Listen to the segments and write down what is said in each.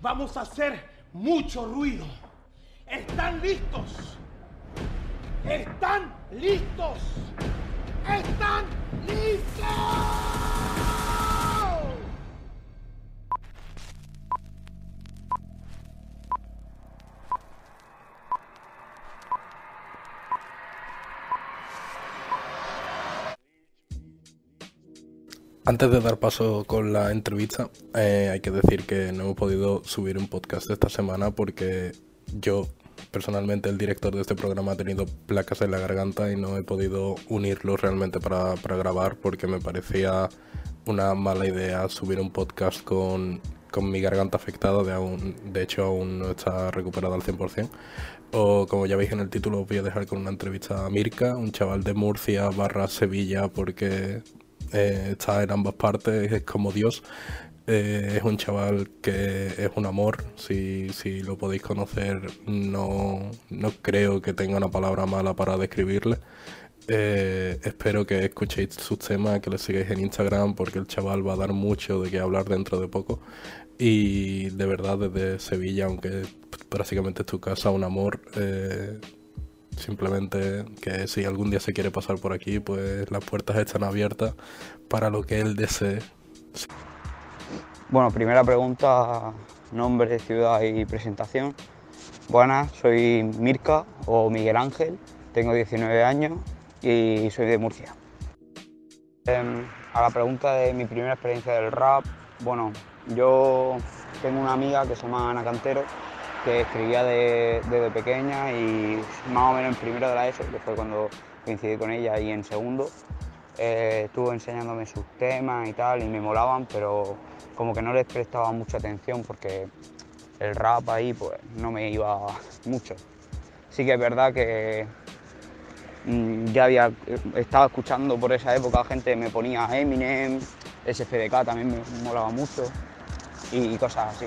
Vamos a hacer mucho ruido. ¿Están listos? ¿Están listos? ¿Están listos? Antes de dar paso con la entrevista, eh, hay que decir que no hemos podido subir un podcast esta semana porque yo, personalmente, el director de este programa ha tenido placas en la garganta y no he podido unirlo realmente para, para grabar porque me parecía una mala idea subir un podcast con, con mi garganta afectada, de, aún, de hecho aún no está recuperada al 100%. O como ya veis en el título, os voy a dejar con una entrevista a Mirka, un chaval de Murcia barra Sevilla, porque eh, está en ambas partes, es como Dios. Eh, es un chaval que es un amor, si, si lo podéis conocer no, no, creo que tenga una palabra mala para describirle. Eh, espero que escuchéis sus temas, que le sigáis en Instagram porque el chaval va a dar mucho de qué hablar dentro de poco. Y de verdad desde Sevilla, aunque básicamente es tu casa, un amor, Simplemente que si algún día se quiere pasar por aquí, pues las puertas están abiertas para lo que él desee. Bueno, primera pregunta, nombre, ciudad y presentación. Buenas, soy Mirka o Miguel Ángel, tengo 19 años y soy de Murcia. Em, a la pregunta de mi primera experiencia del rap, bueno, yo tengo una amiga que se llama Ana Cantero que escribía desde pequeña y más o menos en primero de la ESO, que fue cuando coincidí con ella, y en segundo eh, estuvo enseñándome sus temas y tal, y me molaban, pero como que no les prestaba mucha atención porque el rap ahí pues no me iba mucho. Sí que es verdad que mm, ya había estado escuchando por esa época gente me ponía Eminem, SFDK también me molaba mucho y cosas así.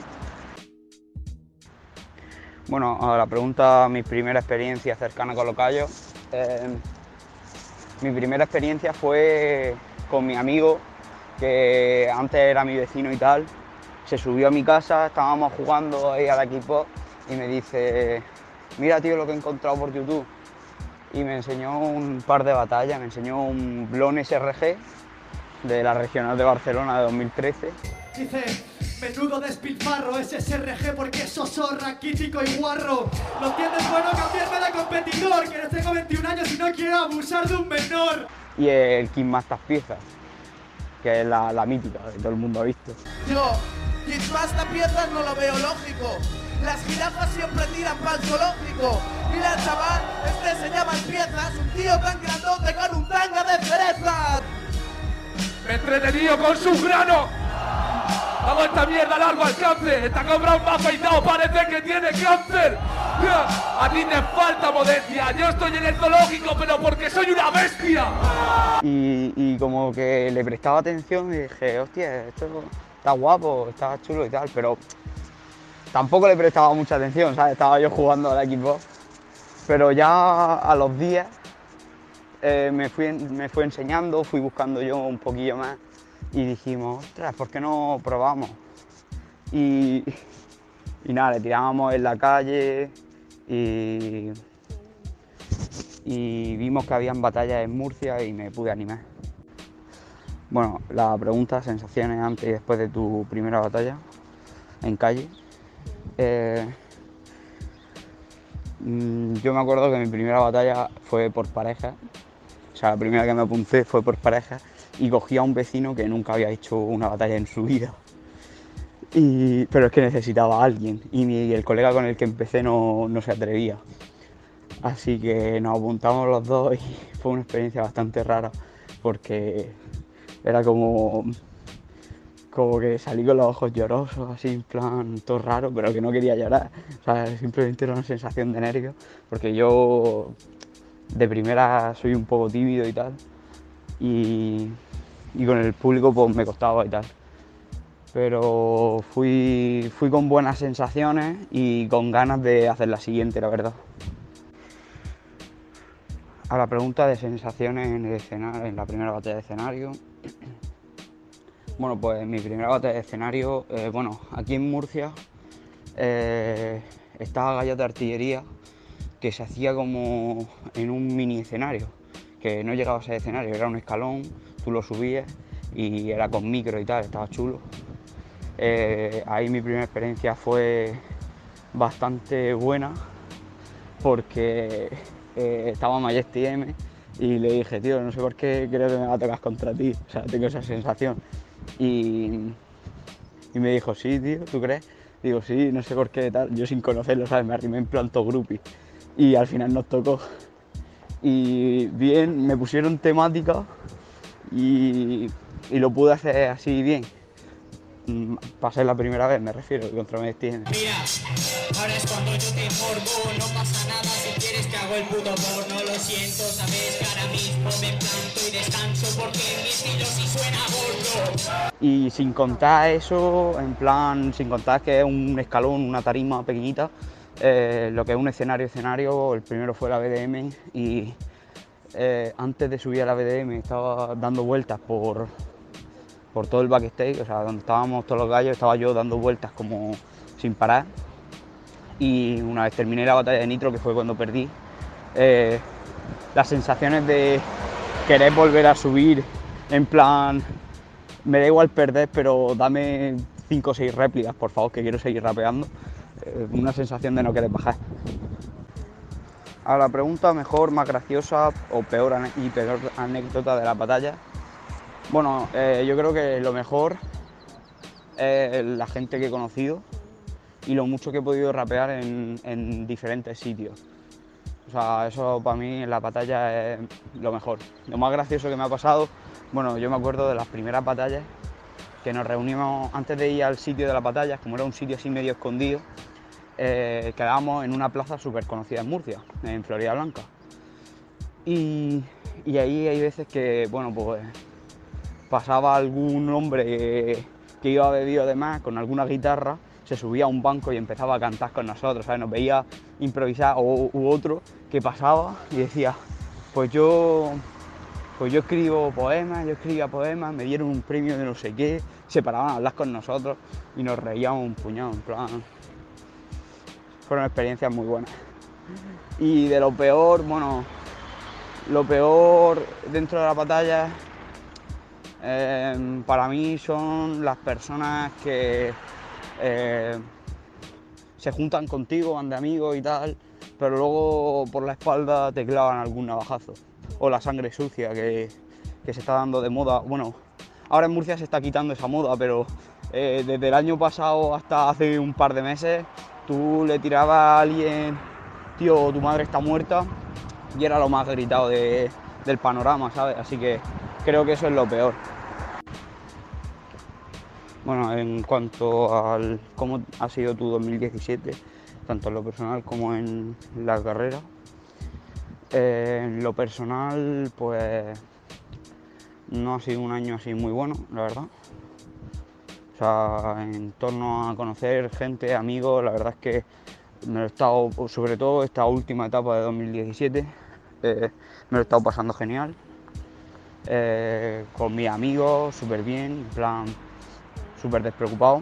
Bueno, la pregunta, mi primera experiencia cercana con los callos. Eh, mi primera experiencia fue con mi amigo, que antes era mi vecino y tal. Se subió a mi casa, estábamos jugando ahí al equipo y me dice, mira tío lo que he encontrado por YouTube. Y me enseñó un par de batallas, me enseñó un Blon SRG de la Regional de Barcelona de 2013. Dice, Menudo despilfarro es SRG porque sos zorra, quítico y guarro. Lo tienes bueno cambiarme de competidor, que no tengo 21 años y no quiero abusar de un menor. Y el King Master Piezas, que es la, la, mítica que todo el mundo ha visto. Yo, King Master Piezas no lo veo lógico. Las jirafas siempre tiran para el zoológico. Mira chaval, este se llama Piezas, un tío tan grandote con un tanga de cerezas. Me entretenido con su grano. Hago esta mierda a largo alcance. Está comprado más afeitado, parece que tiene cáncer. A ti te falta modestia. Yo estoy en el zoológico, pero porque soy una bestia. Y, como que le prestaba atención y dije, hostia, esto está guapo, está chulo y tal, pero tampoco le prestaba mucha atención, ¿sabes? Estaba yo jugando al equipo. Pero ya a los días eh, me, fui, me fui enseñando, fui buscando yo un poquillo más y dijimos, ostras, ¿por qué no probamos? Y, y nada, le tirábamos en la calle y, y vimos que habían batallas en Murcia y me pude animar. Bueno, la pregunta, sensaciones antes y después de tu primera batalla en calle. Eh, mm, yo me acuerdo que mi primera batalla fue por pareja, sea, la primera que me apunté fue por pareja y cogí a un vecino que nunca había hecho una batalla en su vida. pero es que necesitaba a alguien y, el colega con el que empecé no, se atrevía. Así que nos apuntamos los dos y fue una experiencia bastante rara porque era como, como que salí con los ojos llorosos, así en plan todo raro, pero que no quería llorar. O sea, simplemente era una sensación de nervio porque yo de primera soy un poco tímido y tal. Y con el público pues me costaba y tal. Pero fui, fui con buenas sensaciones y con ganas de hacer la siguiente, la verdad. A la pregunta de sensaciones en, el escenario, en la primera batalla de escenario. Bueno, pues mi primera batalla de escenario, eh, bueno, aquí en Murcia eh, estaba Gallas de Artillería, que se hacía como en un mini escenario, que no llegaba a ser escenario, era un escalón, tú lo subías y era con micro y tal, estaba chulo. Eh, ahí mi primera experiencia fue bastante buena porque eh, estaba Majesty M y le dije, tío, no sé por qué creo que me va a tocar contra ti, o sea, tengo esa sensación. Y, y me dijo, sí, tío, ¿tú crees? Digo, sí, no sé por qué tal, yo sin conocerlo, ¿sabes? Me arrimé en planto grupi y al final nos tocó. Y bien, me pusieron temática y, y lo pude hacer así bien. Mm, Pasé la primera vez, me refiero, contra Majesty M. Mira, ahora es cuando yo te morbo No pasa nada si quieres que hago el puto porno Lo siento, sabes que ahora mismo me planto y descanso Porque mi estilo sí suena gordo Y sin contar eso, en plan, sin contar que es un escalón, una tarima pequeñita, eh, lo que es un escenario, escenario, el primero fue la BDM y eh, antes de subir a la BDM estaba dando vueltas por, por todo el backstage, o sea, donde estábamos todos los gallos, estaba yo dando vueltas como sin parar. Y una vez terminé la batalla de Nitro, que fue cuando perdí, eh, las sensaciones de querer volver a subir, en plan, me da igual perder, pero dame 5 o 6 réplicas, por favor, que quiero seguir rapeando. Eh, una sensación de no querer bajar. A la pregunta mejor, más graciosa o peor y peor anécdota de la batalla. Bueno, eh, yo creo que lo mejor es la gente que he conocido y lo mucho que he podido rapear en, en diferentes sitios. O sea, eso para mí en la batalla es lo mejor. Lo más gracioso que me ha pasado, bueno, yo me acuerdo de las primeras batallas que nos reunimos antes de ir al sitio de las batallas, como era un sitio así medio escondido, eh, quedábamos en una plaza súper conocida en Murcia, en Florida Blanca. Y, ahí hay veces que, bueno, pues pasaba algún hombre que, que iba bebido de más con alguna guitarra, se subía a un banco y empezaba a cantar con nosotros, ¿sabes? Nos veía improvisar o u otro que pasaba y decía, pues yo, pues yo escribo poemas, yo escribía poemas, me dieron un premio de no sé qué, se paraban a hablar con nosotros y nos reíamos un puñado, en plan. Fueron experiencias muy buenas. Y de lo peor, bueno, lo peor dentro de la batalla eh, para mí son las personas que eh, se juntan contigo, van de amigos y tal, pero luego por la espalda te clavan algún navajazo. O la sangre sucia que, que se está dando de moda. Bueno, ahora en Murcia se está quitando esa moda, pero eh, desde el año pasado hasta hace un par de meses, tú le tirabas a alguien, tío, tu madre está muerta, y era lo más gritado de- del panorama, ¿sabes? Así que creo que eso es lo peor. Bueno, en cuanto al cómo ha sido tu 2017, tanto en lo personal como en la carrera, eh, en lo personal, pues no ha sido un año así muy bueno, la verdad. O sea, en torno a conocer gente, amigos, la verdad es que me lo he estado, sobre todo esta última etapa de 2017, eh, me lo he estado pasando genial. Eh, con mis amigos, súper bien, en plan, súper despreocupado.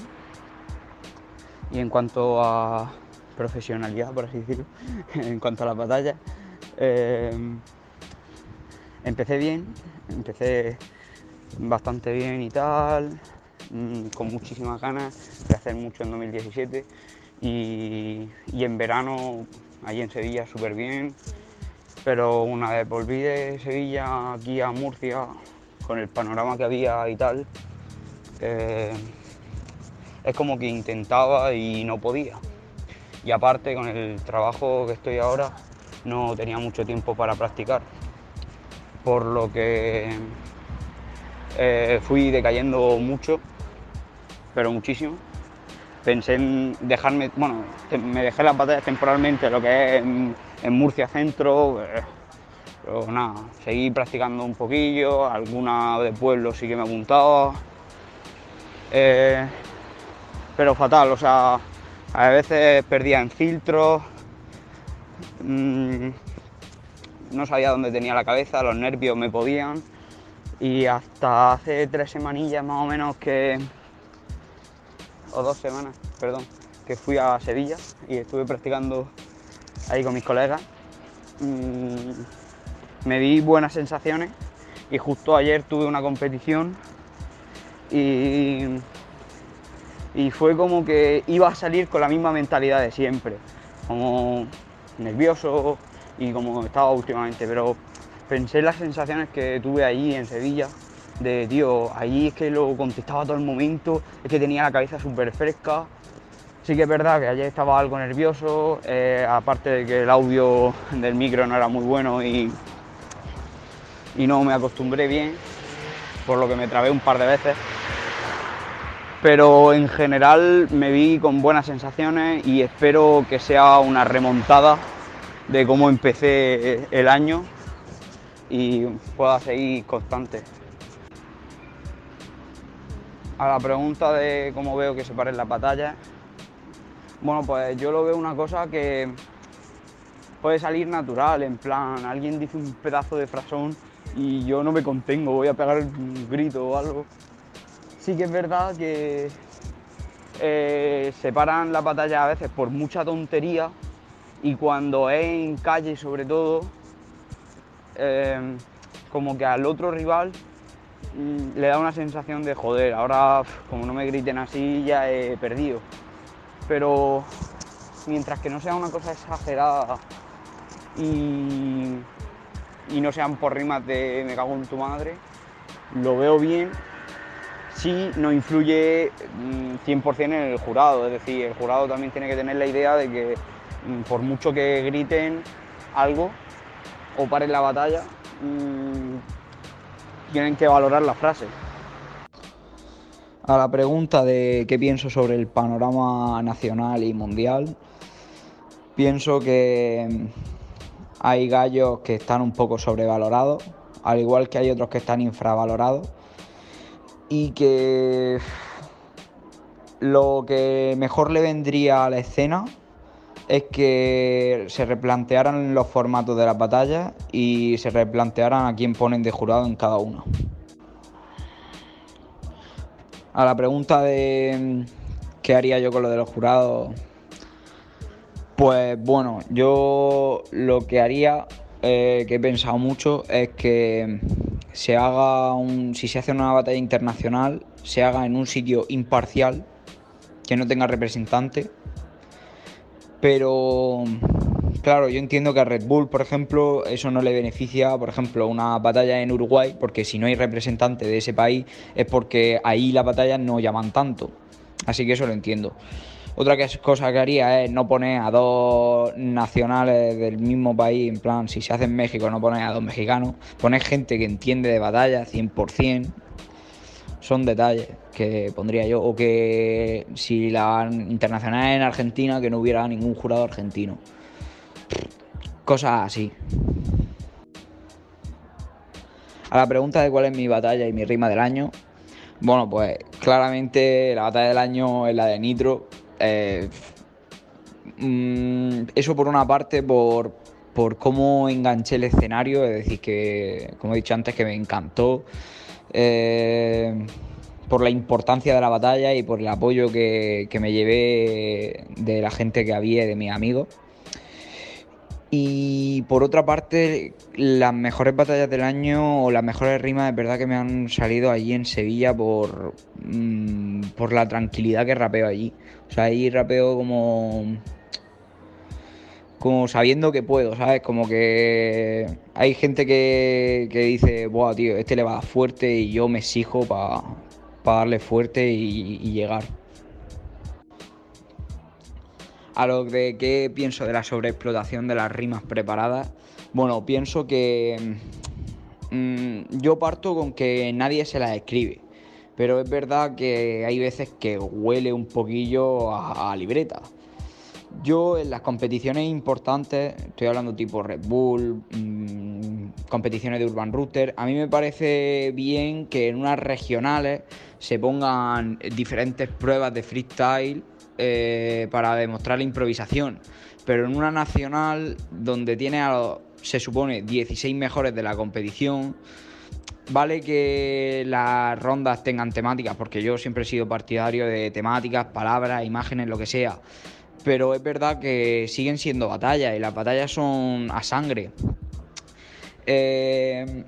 Y en cuanto a profesionalidad, por así decirlo, en cuanto a la batalla, eh, empecé bien, empecé bastante bien y tal, mm, con muchísimas ganas de hacer mucho en 2017 y, y en verano allí en Sevilla súper bien, pero una vez volví de Sevilla aquí a Murcia con el panorama que había y tal, eh, es como que intentaba y no podía. Y aparte con el trabajo que estoy ahora no tenía mucho tiempo para practicar, por lo que eh, fui decayendo mucho, pero muchísimo. Pensé en dejarme, bueno, me dejé las batallas temporalmente, lo que es en, en Murcia Centro, eh, pero nada, seguí practicando un poquillo, alguna de pueblo sí que me apuntaba. Eh, pero fatal, o sea, a veces perdía en filtros, mm, no sabía dónde tenía la cabeza, los nervios me podían y hasta hace tres semanillas más o menos que, o dos semanas, perdón, que fui a Sevilla y estuve practicando ahí con mis colegas. Mm, me di buenas sensaciones y justo ayer tuve una competición y, y fue como que iba a salir con la misma mentalidad de siempre, como nervioso y como estaba últimamente, pero pensé en las sensaciones que tuve allí en Sevilla, de tío, allí es que lo contestaba todo el momento, es que tenía la cabeza súper fresca. Sí que es verdad que ayer estaba algo nervioso, eh, aparte de que el audio del micro no era muy bueno y, y no me acostumbré bien, por lo que me trabé un par de veces. Pero en general me vi con buenas sensaciones y espero que sea una remontada de cómo empecé el año y pueda seguir constante. A la pregunta de cómo veo que se paren las batallas, bueno, pues yo lo veo una cosa que puede salir natural, en plan, alguien dice un pedazo de frasón y yo no me contengo, voy a pegar un grito o algo. Sí que es verdad que eh, se paran las batallas a veces por mucha tontería y cuando es en calle sobre todo, eh, como que al otro rival mm, le da una sensación de joder, ahora como no me griten así ya he perdido. Pero mientras que no sea una cosa exagerada y, y no sean por rimas de me cago en tu madre, lo veo bien sí no influye 100% mm, en el jurado, es decir, el jurado también tiene que tener la idea de que mm, por mucho que griten algo o paren la batalla, mm, tienen que valorar la frase. A la pregunta de qué pienso sobre el panorama nacional y mundial, pienso que hay gallos que están un poco sobrevalorados, al igual que hay otros que están infravalorados y que lo que mejor le vendría a la escena es que se replantearan los formatos de las batallas y se replantearan a quién ponen de jurado en cada uno. A la pregunta de qué haría yo con lo de los jurados, pues bueno, yo lo que haría, eh, que he pensado mucho, es que se haga un, si se hace una batalla internacional, se haga en un sitio imparcial, que no tenga representante. Pero, claro, yo entiendo que a Red Bull, por ejemplo, eso no le beneficia, por ejemplo, una batalla en Uruguay, porque si no hay representante de ese país es porque ahí las batallas no llaman tanto. Así que eso lo entiendo. Otra cosa que haría es no poner a dos nacionales del mismo país, en plan, si se hace en México, no poner a dos mexicanos, poner gente que entiende de batalla 100%. Son detalles que pondría yo. O que si la internacional es en Argentina, que no hubiera ningún jurado argentino. Cosas así. A la pregunta de cuál es mi batalla y mi rima del año, bueno, pues claramente la batalla del año es la de Nitro, eh, mm, eso por una parte, por, cómo enganché el escenario, es decir, que, como he dicho antes, que me encantó. Eh, por la importancia de la batalla y por el apoyo que, que, me llevé de la gente que había y de mis amigos. Y por otra parte, las mejores batallas del año o las mejores rimas, es verdad que me han salido allí en Sevilla por, mm, por la tranquilidad que rapeo allí. O sea, ahí rapeo como. como sabiendo que puedo, ¿sabes? Como que hay gente que, que dice, Buah, tío, este le va fuerte y yo me exijo para darle fuerte y llegar. A lo de qué pienso de la sobreexplotación de las rimas preparadas, bueno, pienso que mm, yo parto con que nadie se las escribe, pero es verdad que hay veces que huele un poquillo a, libreta. Yo en las competiciones importantes, estoy hablando tipo Red Bull, mm, competiciones de Urban Router, a mí me parece bien que en unas regionales se pongan diferentes pruebas de freestyle eh, para demostrar la improvisación. Pero en una nacional donde tiene a los, se supone, 16 mejores de la competición, vale que las rondas tengan temáticas, porque yo siempre he sido partidario de temáticas, palabras, imágenes, lo que sea. Pero es verdad que siguen siendo batallas y las batallas son a sangre. Eh,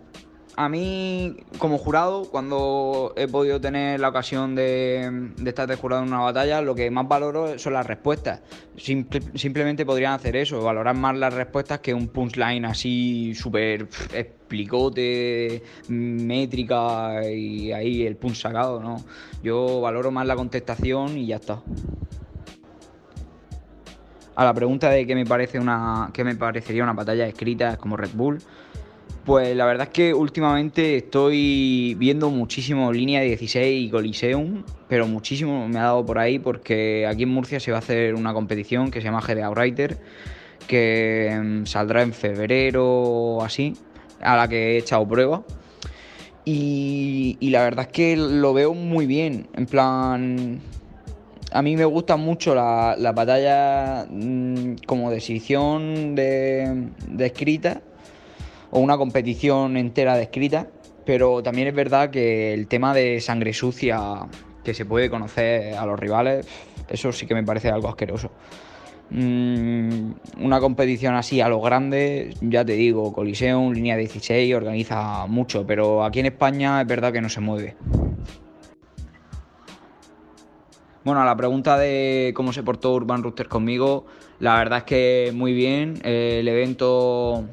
a mí, como jurado, cuando he podido tener la ocasión de, estar de jurado en una batalla, lo que más valoro son las respuestas. Simple- simplemente podrían hacer eso, valorar más las respuestas que un punchline así súper explicote, métrica y ahí el punch sacado, ¿no? Yo valoro más la contestación y ya está. A la pregunta de qué me parece una. qué me parecería una batalla escrita como Red Bull. Pues la verdad es que últimamente estoy viendo muchísimo Línea 16 y Coliseum, pero muchísimo me ha dado por ahí porque aquí en Murcia se va a hacer una competición que se llama GD Outrider, que mm, saldrá en febrero o así, a la que he echado prueba. Y, la verdad es que lo veo muy bien, en plan, a mí me gustan mucho la- las batallas mm, como de, de escrita o una competición entera de escrita, pero también es verdad que el tema de sangre sucia que se puede conocer a los rivales, eso sí que me parece algo asqueroso. Mm, una competición así a lo grande, ya te digo, Coliseum, línea 16, organiza mucho, pero aquí en España es verdad que no se mueve. Bueno, a la pregunta de cómo se portó Urban Rooster conmigo, la verdad es que muy bien. el evento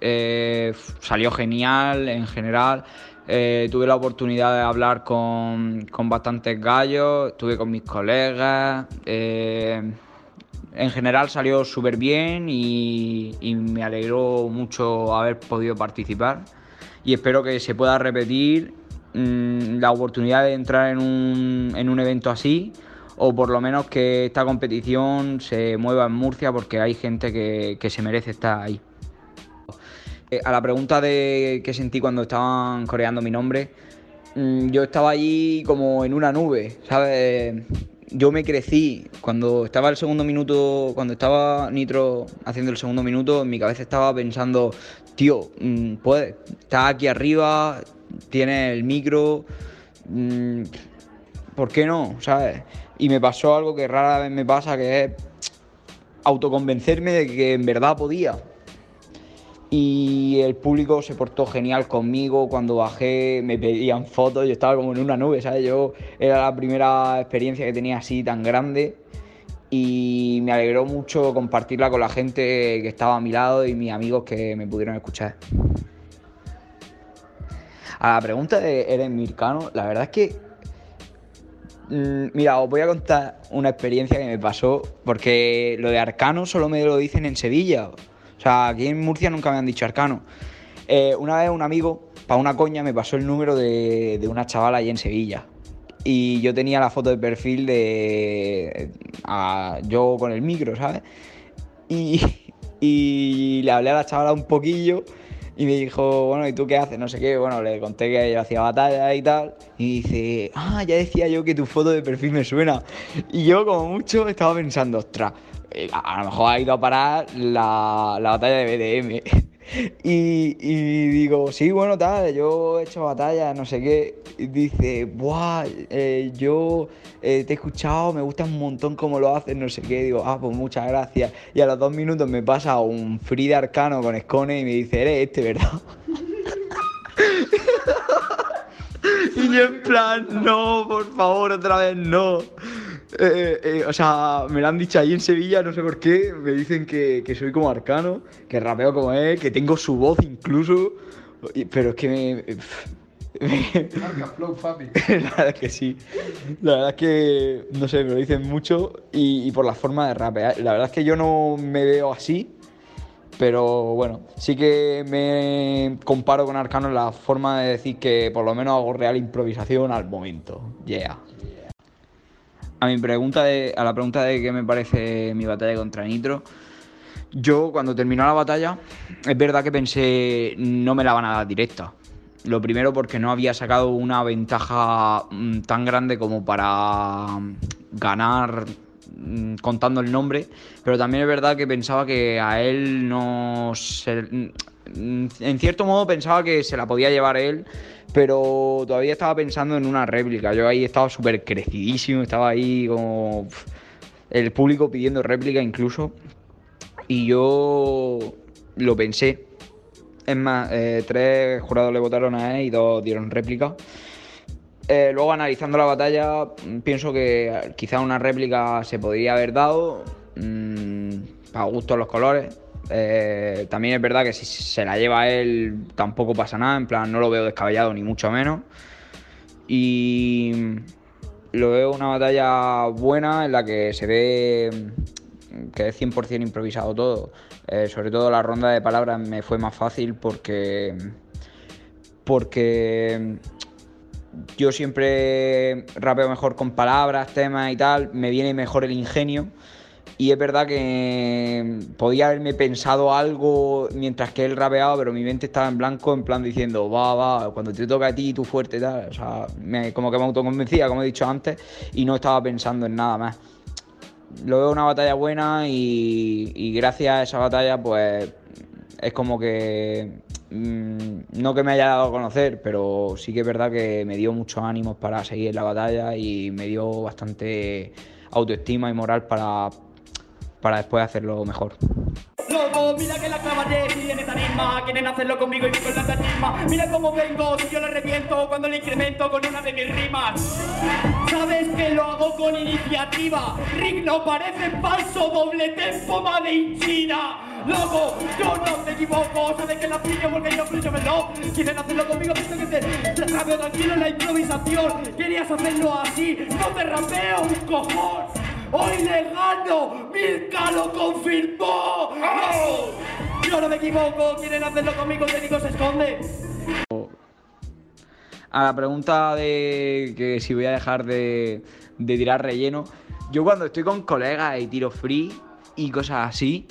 eh, salió genial en general. Eh, tuve la oportunidad de hablar con, con bastantes gallos, estuve con mis colegas. eh, en general salió súper bien y, y me alegró mucho haber podido participar. Y espero que se pueda repetir mm, la oportunidad de entrar en un, en un evento así o por lo menos que esta competición se mueva en Murcia porque hay gente que, que se merece estar ahí. Eh, A la pregunta de qué sentí cuando estaban coreando mi nombre, mm, yo estaba allí como en una nube, ¿sabes? Yo me crecí. Cuando estaba el segundo minuto, cuando estaba Nitro haciendo el segundo minuto, en mi cabeza estaba pensando, tío, mm, puedes, estás aquí arriba, tienes el micro, mm, ¿por qué no? ¿Sabes? Y me pasó algo que rara vez me pasa, que es autoconvencerme de que en verdad podía. Y el público se portó genial conmigo. Cuando bajé me pedían fotos, yo estaba como en una nube, ¿sabes? Yo era la primera experiencia que tenía así tan grande. Y me alegró mucho compartirla con la gente que estaba a mi lado y mis amigos que me pudieron escuchar. A la pregunta de ¿eres mircano? La verdad es que Mm, Mira, os voy a contar una experiencia que me pasó, porque lo de arcano solo me lo dicen en Sevilla. O sea, aquí en Murcia nunca me han dicho arcano. Eh, una vez un amigo, para una coña, me pasó el número de, de una chavala ahí en Sevilla. Y yo tenía la foto de perfil de. yo con el micro, ¿sabes? Y, y le hablé a la chavala un poquillo y me dijo, bueno, ¿y tú qué haces? No sé qué. Bueno, le conté que yo hacía batalla y tal. Y dice, ah, ya decía yo que tu foto de perfil me suena. Y yo, como mucho, estaba pensando, ostras, a a lo mejor ha ido a parar la, la batalla de BDM. Y, digo, sí, bueno, tal, yo he hecho batalla, no sé qué. Y dice, buah, eh, yo eh, te he escuchado, me gusta un montón cómo lo haces, no sé qué. Digo, ah, pues muchas gracias. Y a los dos minutos me pasa un free de arcano con Scone y me dice, eres este, ¿verdad? y yo en plan, no, por favor, otra vez no. Eh, eh, o sea, me lo han dicho ahí en Sevilla, no sé por qué. Me dicen que, que soy como arcano, que rapeo como él, que tengo su voz incluso. Pero es que me. Marca Flow, papi. la verdad es que sí. La verdad es que, no sé, me lo dicen mucho y, y por la forma de rapear. La verdad es que yo no me veo así, pero bueno, sí que me comparo con Arcano en la forma de decir que por lo menos hago real improvisación al momento. Yeah. A mi pregunta de, a la pregunta de qué me parece mi batalla contra Nitro, yo cuando terminó la batalla, es verdad que pensé no me la van a dar directa. Lo primero porque no había sacado una ventaja mm, tan grande como para mm, ganar mm, contando el nombre, pero también es verdad que pensaba que a él no se- en cierto modo pensaba que se la podía llevar él, pero todavía estaba pensando en una réplica. Yo ahí estaba súper crecidísimo, estaba ahí como el público pidiendo réplica incluso. Y yo lo pensé. Es más, eh, tres jurados le votaron a él y dos dieron réplica. Eh, luego analizando la batalla, mm, pienso que quizá una réplica se podría haber dado. mm, para gusto los colores. Eh, también es verdad que si se la lleva él tampoco pasa nada. En plan, no lo veo descabellado ni mucho menos. Y lo veo una batalla buena en la que se ve mm, que es 100% improvisado todo. Eh, sobre todo la ronda de palabras me fue más fácil porque porque yo siempre rapeo mejor con palabras, temas y tal, me viene mejor el ingenio. Y es verdad que podía haberme pensado algo mientras que él rapeaba, pero mi mente estaba en blanco, en plan diciendo, va, va, cuando te toca a ti, tú fuerte, tal. O sea, me- como que me autoconvencía, como he dicho antes, y no estaba pensando en nada más. Lo veo una batalla buena y, y gracias a esa batalla, pues es como que mm, no que me haya dado a conocer, pero sí que es verdad que me dio muchos ánimos para seguir la batalla y me dio bastante autoestima y moral para, para después hacerlo mejor. Loco, mira que la clavaré si en esta misma. Quieren hacerlo conmigo y con la tanisma Mira cómo vengo, si yo le reviento Cuando le incremento con una de mis rimas. Sabes que lo hago con iniciativa Rick no parece falso, doble tempo made in China. Loco, yo no me equivoco Sabes que la pillo porque yo fluyo no Quieren hacerlo conmigo, visto que te rapeo tranquilo en la improvisación. Querías hacerlo así, no te rapeo un cojón ¡Hoy le gano! ¡Milka lo confirmó! ¡Vamos! Yo no me equivoco, quieren hacerlo conmigo, técnico se esconde. A la pregunta de que si voy a dejar de, de tirar relleno, yo cuando estoy con colegas y tiro free y cosas así,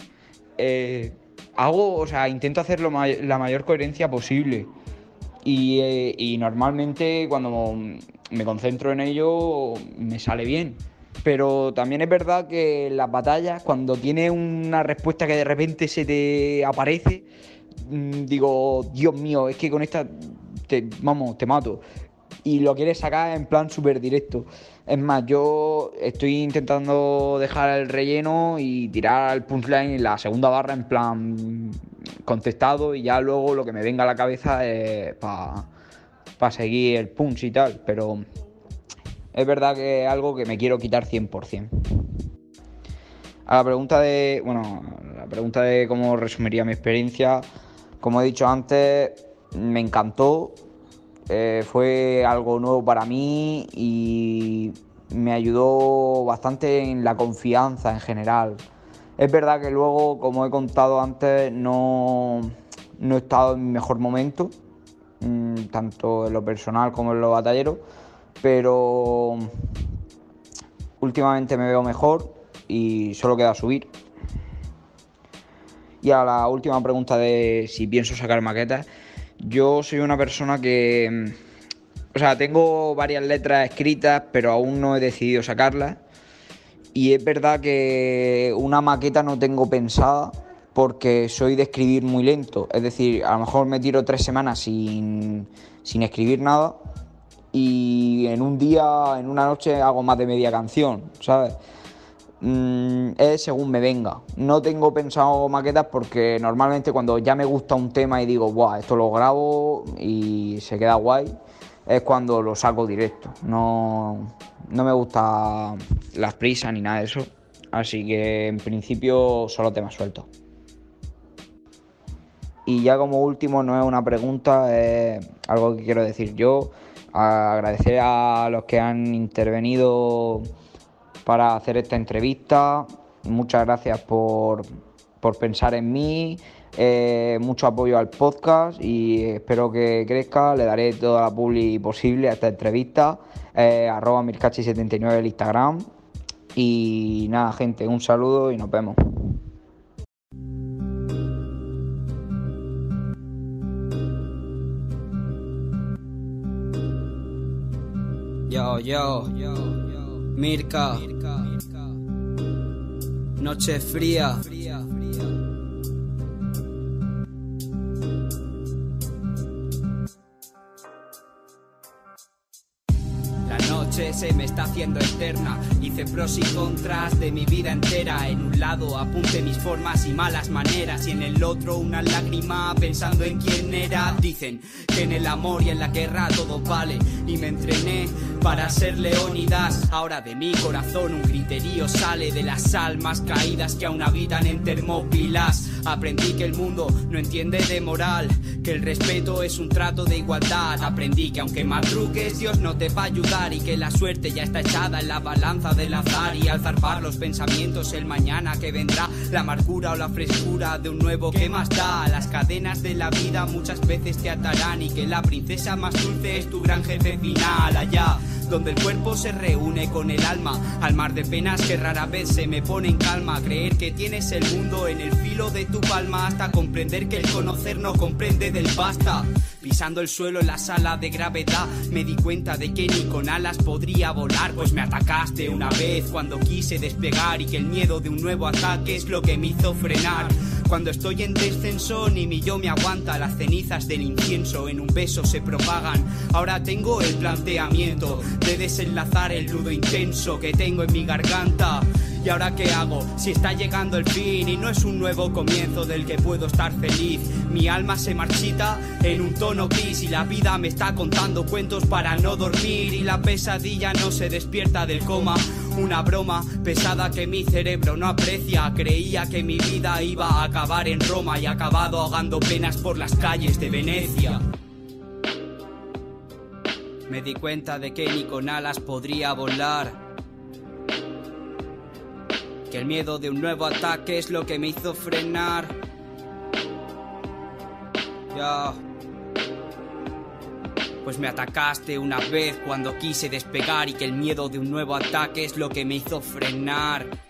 eh, hago, o sea, intento hacer lo la mayor coherencia posible. Y, eh, y normalmente cuando me concentro en ello me sale bien. Pero también es verdad que en las batallas, cuando tienes una respuesta que de repente se te aparece, mm, digo, Dios mío, es que con esta, te, vamos, te mato. Y lo quieres sacar en plan súper directo. Es más, yo estoy intentando dejar el relleno y tirar el punchline en la segunda barra en plan contestado y ya luego lo que me venga a la cabeza es para seguir el punch y tal. Pero es verdad que es algo que me quiero quitar 100%. A la pregunta de, bueno, la pregunta de cómo resumiría mi experiencia, como he dicho antes, me encantó, eh, fue algo nuevo para mí y me ayudó bastante en la confianza en general. Es verdad que luego, como he contado antes, no, no he estado en mi mejor momento, mm, tanto en lo personal como en lo batallero, pero últimamente me veo mejor y solo queda subir. Y a la última pregunta de si pienso sacar maquetas, yo soy una persona que, mm, o sea, tengo varias letras escritas, pero aún no he decidido sacarlas. Y es verdad que una maqueta no tengo pensada porque soy de escribir muy lento. Es decir, a lo mejor me tiro tres semanas sin, sin escribir nada y en un día, en una noche hago más de media canción, ¿sabes? Mm, es según me venga. No tengo pensado maquetas porque normalmente cuando ya me gusta un tema y digo, Buah, esto lo grabo y se queda guay, es cuando lo saco directo. No, no me gusta las prisas ni nada de eso. Así que en principio solo temas sueltos. Y ya como último, no es una pregunta, es algo que quiero decir yo. Agradecer a los que han intervenido para hacer esta entrevista. Muchas gracias por, por pensar en mí. eh, mucho apoyo al podcast y espero que crezca. Le daré toda la publi posible a esta entrevista. Eh, arroba mircachi79 el Instagram. Y nada, gente, un saludo y nos vemos. Yo, yo, Mirka, Noche fría. Se me está haciendo eterna. Hice pros y contras de mi vida entera. En un lado apunte mis formas y malas maneras. Y en el otro una lágrima pensando en quién era. Dicen que en el amor y en la guerra todo vale. Y me entrené para ser Leónidas. Ahora de mi corazón un criterio sale de las almas caídas que aún habitan en Termópilas. Aprendí que el mundo no entiende de moral, que el respeto es un trato de igualdad. Aprendí que aunque madrugues, Dios no te va a ayudar y que la suerte ya está echada en la balanza del azar. Y al zarpar los pensamientos, el mañana que vendrá, la amargura o la frescura de un nuevo que más da. Las cadenas de la vida muchas veces te atarán y que la princesa más dulce es tu gran jefe final. Allá donde el cuerpo se reúne con el alma, al mar de penas que rara vez se me pone en calma, creer que tienes el mundo en el filo de tu palma hasta comprender que el conocer no comprende del basta. Pisando el suelo en la sala de gravedad, me di cuenta de que ni con alas podría volar, pues me atacaste una vez cuando quise despegar y que el miedo de un nuevo ataque es lo que me hizo frenar. Cuando estoy en descenso ni mi yo me aguanta, las cenizas del incienso en un beso se propagan. Ahora tengo el planteamiento de desenlazar el nudo intenso que tengo en mi garganta. ¿Y ahora qué hago? Si está llegando el fin y no es un nuevo comienzo del que puedo estar feliz. Mi alma se marchita en un tono gris y la vida me está contando cuentos para no dormir y la pesadilla no se despierta del coma. Una broma pesada que mi cerebro no aprecia. Creía que mi vida iba a acabar en Roma y acabado ahogando penas por las calles de Venecia. Me di cuenta de que ni con alas podría volar. Que el miedo de un nuevo ataque es lo que me hizo frenar. Ya. Pues me atacaste una vez cuando quise despegar y que el miedo de un nuevo ataque es lo que me hizo frenar.